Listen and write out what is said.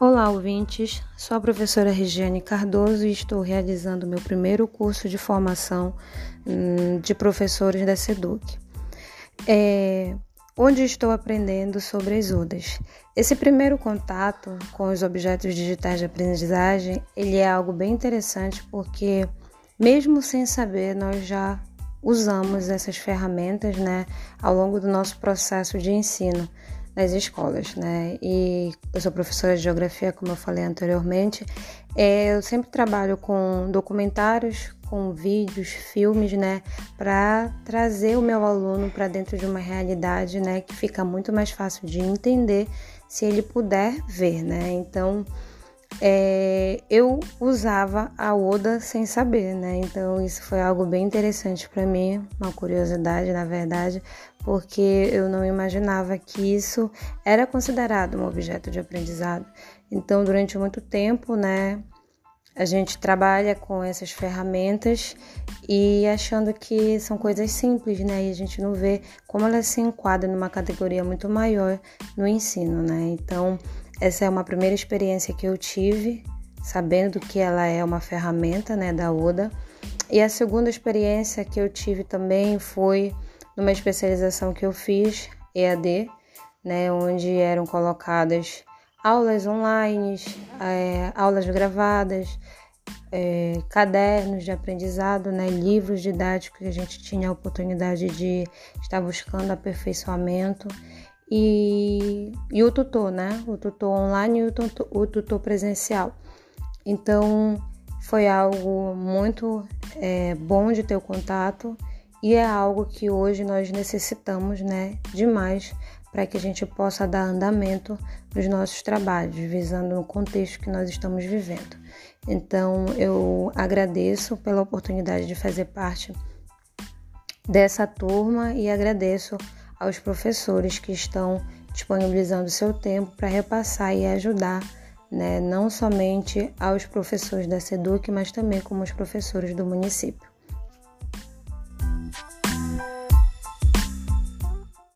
Olá, ouvintes. Sou a professora Regiane Cardoso e estou realizando meu primeiro curso de formação hum, de professores da SEDUC, é, onde estou aprendendo sobre as UDAs. Esse primeiro contato com os objetos digitais de aprendizagem, ele é algo bem interessante porque, mesmo sem saber, nós já usamos essas ferramentas né, ao longo do nosso processo de ensino nas escolas, né? E eu sou professora de geografia, como eu falei anteriormente. É, eu sempre trabalho com documentários, com vídeos, filmes, né, para trazer o meu aluno para dentro de uma realidade, né, que fica muito mais fácil de entender se ele puder ver, né? Então, é, eu usava a Oda sem saber, né? Então isso foi algo bem interessante para mim, uma curiosidade, na verdade, porque eu não imaginava que isso era considerado um objeto de aprendizado. Então, durante muito tempo, né, a gente trabalha com essas ferramentas e achando que são coisas simples, né? E a gente não vê como elas se enquadram numa categoria muito maior no ensino, né? Então, essa é uma primeira experiência que eu tive, sabendo que ela é uma ferramenta né, da ODA. E a segunda experiência que eu tive também foi numa especialização que eu fiz, EAD, né, onde eram colocadas aulas online, é, aulas gravadas, é, cadernos de aprendizado, né, livros didáticos que a gente tinha a oportunidade de estar buscando aperfeiçoamento e, e o tutor, né? O tutor online e o tutor, o tutor presencial. Então foi algo muito é, bom de ter o contato e é algo que hoje nós necessitamos, né, demais para que a gente possa dar andamento nos nossos trabalhos, visando o contexto que nós estamos vivendo. Então, eu agradeço pela oportunidade de fazer parte dessa turma e agradeço aos professores que estão disponibilizando seu tempo para repassar e ajudar, né, não somente aos professores da SEDUC, mas também como os professores do município.